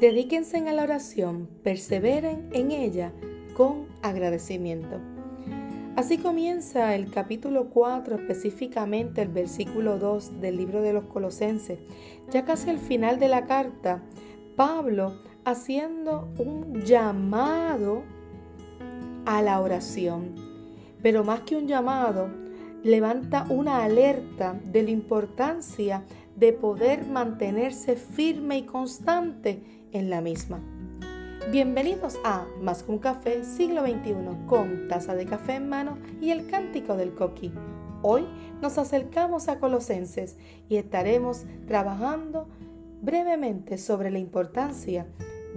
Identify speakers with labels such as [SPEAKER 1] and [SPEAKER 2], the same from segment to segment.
[SPEAKER 1] Dedíquense a la oración, perseveren en ella con agradecimiento. Así comienza el capítulo 4, específicamente el versículo 2 del libro de los Colosenses. Ya casi al final de la carta, Pablo haciendo un llamado a la oración. Pero más que un llamado, levanta una alerta de la importancia de poder mantenerse firme y constante en la misma. Bienvenidos a Más que un café siglo XXI con taza de café en mano y el cántico del coqui. Hoy nos acercamos a Colosenses y estaremos trabajando brevemente sobre la importancia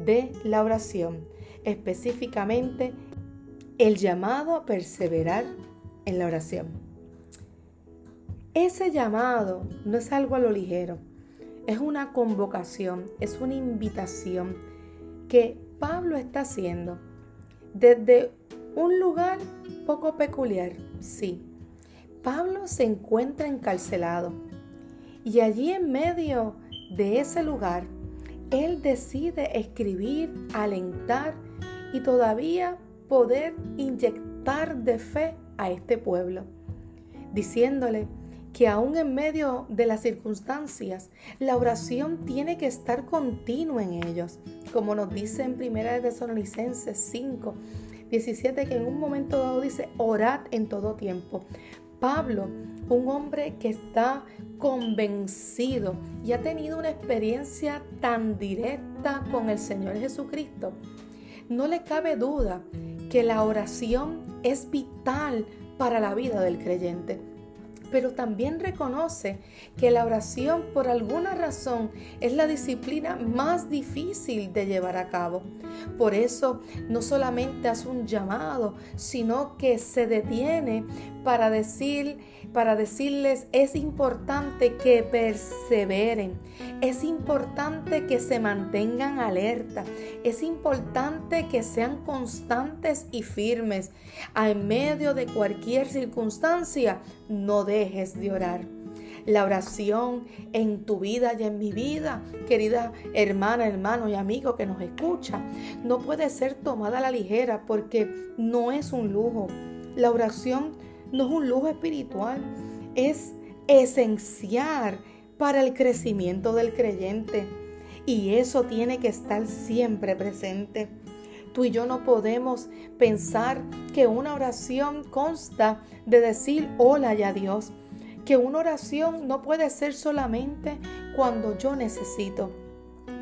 [SPEAKER 1] de la oración, específicamente el llamado a perseverar en la oración. Ese llamado no es algo a lo ligero, es una convocación, es una invitación que Pablo está haciendo desde un lugar poco peculiar, sí. Pablo se encuentra encarcelado y allí en medio de ese lugar, él decide escribir, alentar y todavía poder inyectar de fe a este pueblo, diciéndole que aún en medio de las circunstancias, la oración tiene que estar continua en ellos, como nos dice en 1 Tesalonicenses 5, 17, que en un momento dado dice, orad en todo tiempo. Pablo, un hombre que está convencido y ha tenido una experiencia tan directa con el Señor Jesucristo, no le cabe duda que la oración es vital para la vida del creyente pero también reconoce que la oración por alguna razón es la disciplina más difícil de llevar a cabo. Por eso no solamente hace un llamado, sino que se detiene para decir para decirles es importante que perseveren, es importante que se mantengan alerta, es importante que sean constantes y firmes. En medio de cualquier circunstancia, no dejes de orar. La oración en tu vida y en mi vida, querida hermana, hermano y amigo que nos escucha, no puede ser tomada a la ligera porque no es un lujo. La oración no es un lujo espiritual, es esencial para el crecimiento del creyente. Y eso tiene que estar siempre presente. Tú y yo no podemos pensar que una oración consta de decir hola y adiós. Que una oración no puede ser solamente cuando yo necesito.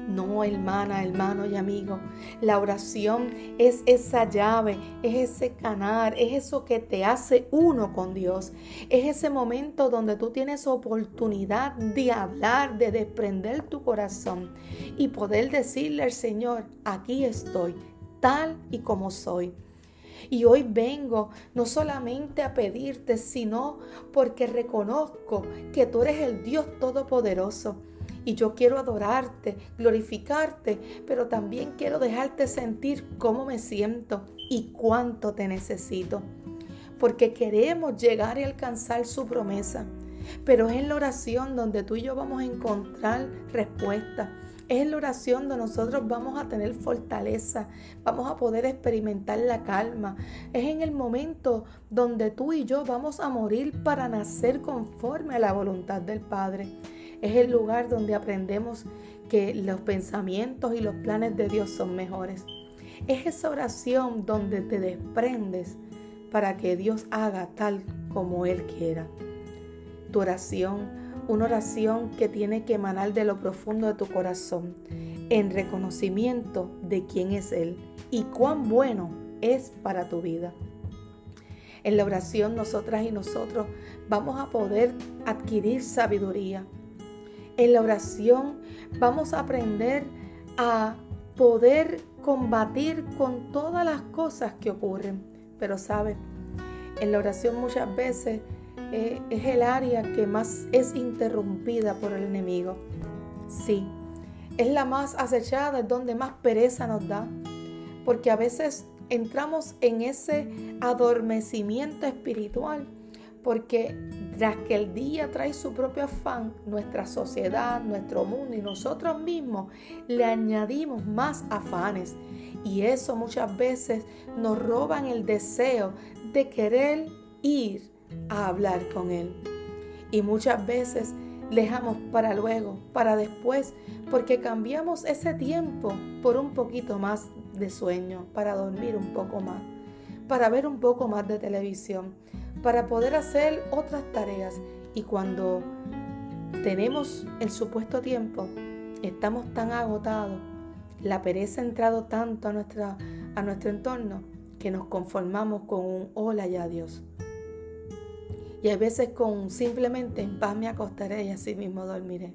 [SPEAKER 1] No, hermana, hermano y amigo. La oración es esa llave, es ese canal, es eso que te hace uno con Dios. Es ese momento donde tú tienes oportunidad de hablar, de desprender tu corazón y poder decirle al Señor, aquí estoy, tal y como soy. Y hoy vengo no solamente a pedirte, sino porque reconozco que tú eres el Dios Todopoderoso y yo quiero adorarte, glorificarte, pero también quiero dejarte sentir cómo me siento y cuánto te necesito. Porque queremos llegar y alcanzar su promesa. Pero es en la oración donde tú y yo vamos a encontrar respuesta. Es en la oración donde nosotros vamos a tener fortaleza, vamos a poder experimentar la calma. Es en el momento donde tú y yo vamos a morir para nacer conforme a la voluntad del Padre. Es el lugar donde aprendemos que los pensamientos y los planes de Dios son mejores. Es esa oración donde te desprendes para que Dios haga tal como Él quiera. Tu oración, una oración que tiene que emanar de lo profundo de tu corazón, en reconocimiento de quién es Él y cuán bueno es para tu vida. En la oración nosotras y nosotros vamos a poder adquirir sabiduría, en la oración vamos a aprender a poder combatir con todas las cosas que ocurren. Pero sabes, en la oración muchas veces eh, es el área que más es interrumpida por el enemigo. Sí, es la más acechada, es donde más pereza nos da. Porque a veces entramos en ese adormecimiento espiritual porque tras que el día trae su propio afán, nuestra sociedad, nuestro mundo y nosotros mismos le añadimos más afanes. Y eso muchas veces nos roban el deseo de querer ir a hablar con Él. Y muchas veces dejamos para luego, para después, porque cambiamos ese tiempo por un poquito más de sueño, para dormir un poco más, para ver un poco más de televisión, para poder hacer otras tareas. Y cuando tenemos el supuesto tiempo, estamos tan agotados, la pereza ha entrado tanto a, nuestra, a nuestro entorno que nos conformamos con un hola y adiós. Y a veces con simplemente en paz me acostaré y así mismo dormiré.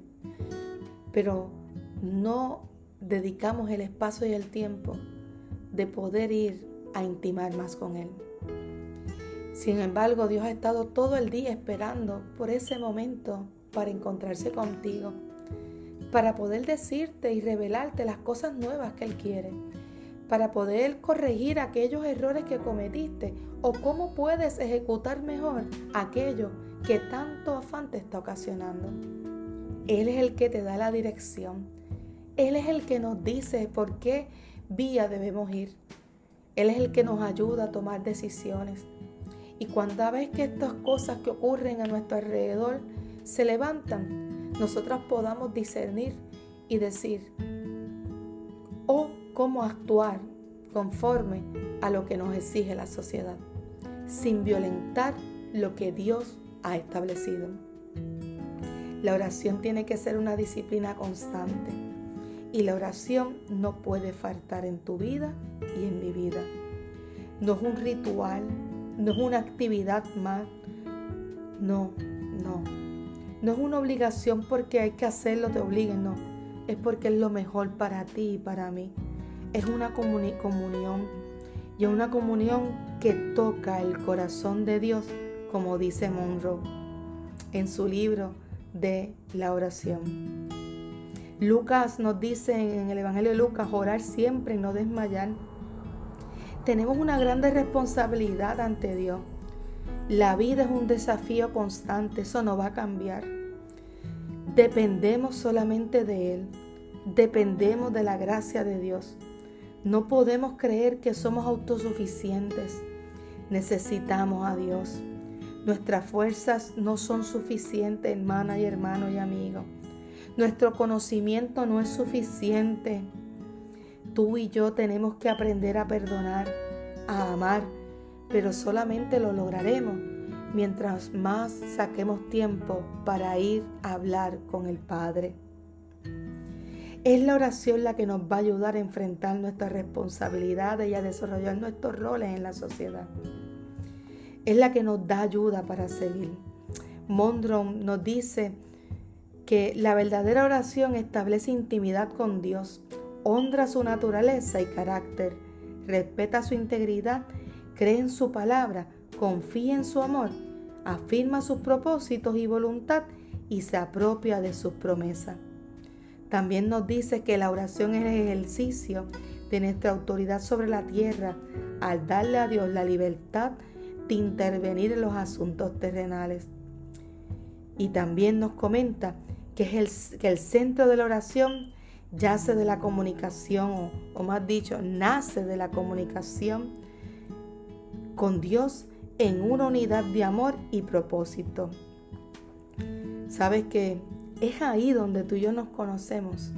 [SPEAKER 1] Pero no dedicamos el espacio y el tiempo de poder ir a intimar más con Él. Sin embargo, Dios ha estado todo el día esperando por ese momento para encontrarse contigo, para poder decirte y revelarte las cosas nuevas que Él quiere, para poder corregir aquellos errores que cometiste o cómo puedes ejecutar mejor aquello que tanto afán te está ocasionando. Él es el que te da la dirección. Él es el que nos dice por qué vía debemos ir. Él es el que nos ayuda a tomar decisiones. Y cuando vez que estas cosas que ocurren a nuestro alrededor se levantan, nosotras podamos discernir y decir, o cómo actuar conforme a lo que nos exige la sociedad, sin violentar lo que Dios ha establecido. La oración tiene que ser una disciplina constante y la oración no puede faltar en tu vida y en mi vida. No es un ritual, no es una actividad más, no, no. No es una obligación porque hay que hacerlo, te obliguen, no. Es porque es lo mejor para ti y para mí es una comunión y una comunión que toca el corazón de Dios, como dice Monroe en su libro de la oración. Lucas nos dice en el Evangelio de Lucas, orar siempre y no desmayar. Tenemos una grande responsabilidad ante Dios. La vida es un desafío constante, eso no va a cambiar. Dependemos solamente de Él, dependemos de la gracia de Dios. No podemos creer que somos autosuficientes. Necesitamos a Dios. Nuestras fuerzas no son suficientes, hermana y hermano y amigo. Nuestro conocimiento no es suficiente. Tú y yo tenemos que aprender a perdonar, a amar, pero solamente lo lograremos mientras más saquemos tiempo para ir a hablar con el Padre. Es la oración la que nos va a ayudar a enfrentar nuestras responsabilidades y a desarrollar nuestros roles en la sociedad. Es la que nos da ayuda para seguir. Mondron nos dice que la verdadera oración establece intimidad con Dios, honra su naturaleza y carácter, respeta su integridad, cree en su palabra, confía en su amor, afirma sus propósitos y voluntad y se apropia de sus promesas. También nos dice que la oración es el ejercicio de nuestra autoridad sobre la tierra al darle a Dios la libertad de intervenir en los asuntos terrenales. Y también nos comenta que, es el, que el centro de la oración yace de la comunicación, o, o más dicho, nace de la comunicación con Dios en una unidad de amor y propósito. Sabes que es ahí donde tú y yo nos conocemos.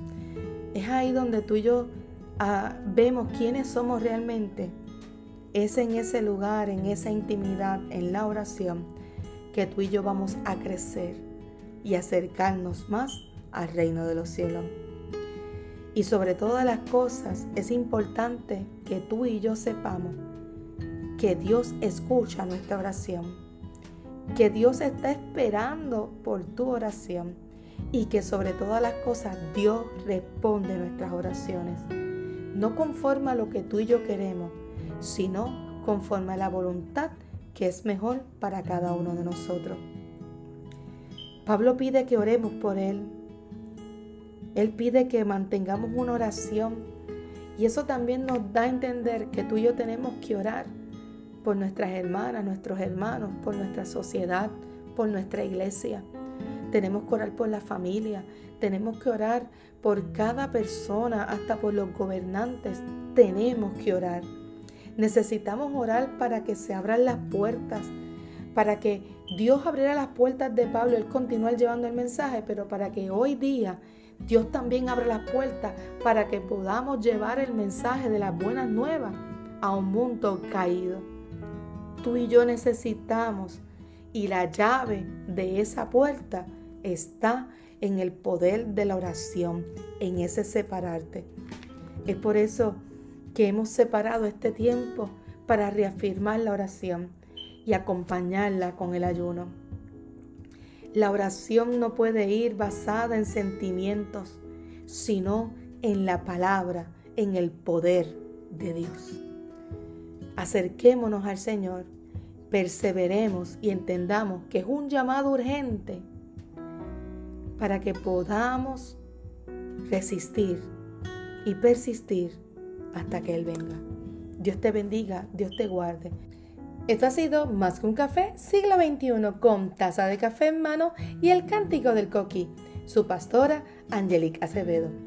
[SPEAKER 1] Es ahí donde tú y yo ah, vemos quiénes somos realmente. Es en ese lugar, en esa intimidad, en la oración, que tú y yo vamos a crecer y acercarnos más al reino de los cielos. Y sobre todas las cosas es importante que tú y yo sepamos que Dios escucha nuestra oración, que Dios está esperando por tu oración y que sobre todas las cosas Dios responde nuestras oraciones. No conforme a lo que tú y yo queremos, sino conforme a la voluntad que es mejor para cada uno de nosotros. Pablo pide que oremos por Él. Él pide que mantengamos una oración. Y eso también nos da a entender que tú y yo tenemos que orar por nuestras hermanas, nuestros hermanos, por nuestra sociedad, por nuestra iglesia. Tenemos que orar por la familia, tenemos que orar por cada persona, hasta por los gobernantes. Tenemos que orar. Necesitamos orar para que se abran las puertas, para que Dios abriera las puertas de Pablo, él continuar llevando el mensaje, pero para que hoy día Dios también abra las puertas para que podamos llevar el mensaje de las buenas nuevas a un mundo caído. Tú y yo necesitamos y la llave de esa puerta está en el poder de la oración, en ese separarte. Es por eso que hemos separado este tiempo para reafirmar la oración y acompañarla con el ayuno. La oración no puede ir basada en sentimientos, sino en la palabra, en el poder de Dios. Acerquémonos al Señor, perseveremos y entendamos que es un llamado urgente para que podamos resistir y persistir hasta que Él venga. Dios te bendiga, Dios te guarde. Esto ha sido Más que un café, siglo XXI, con taza de café en mano y el cántico del coqui. Su pastora, Angelique Acevedo.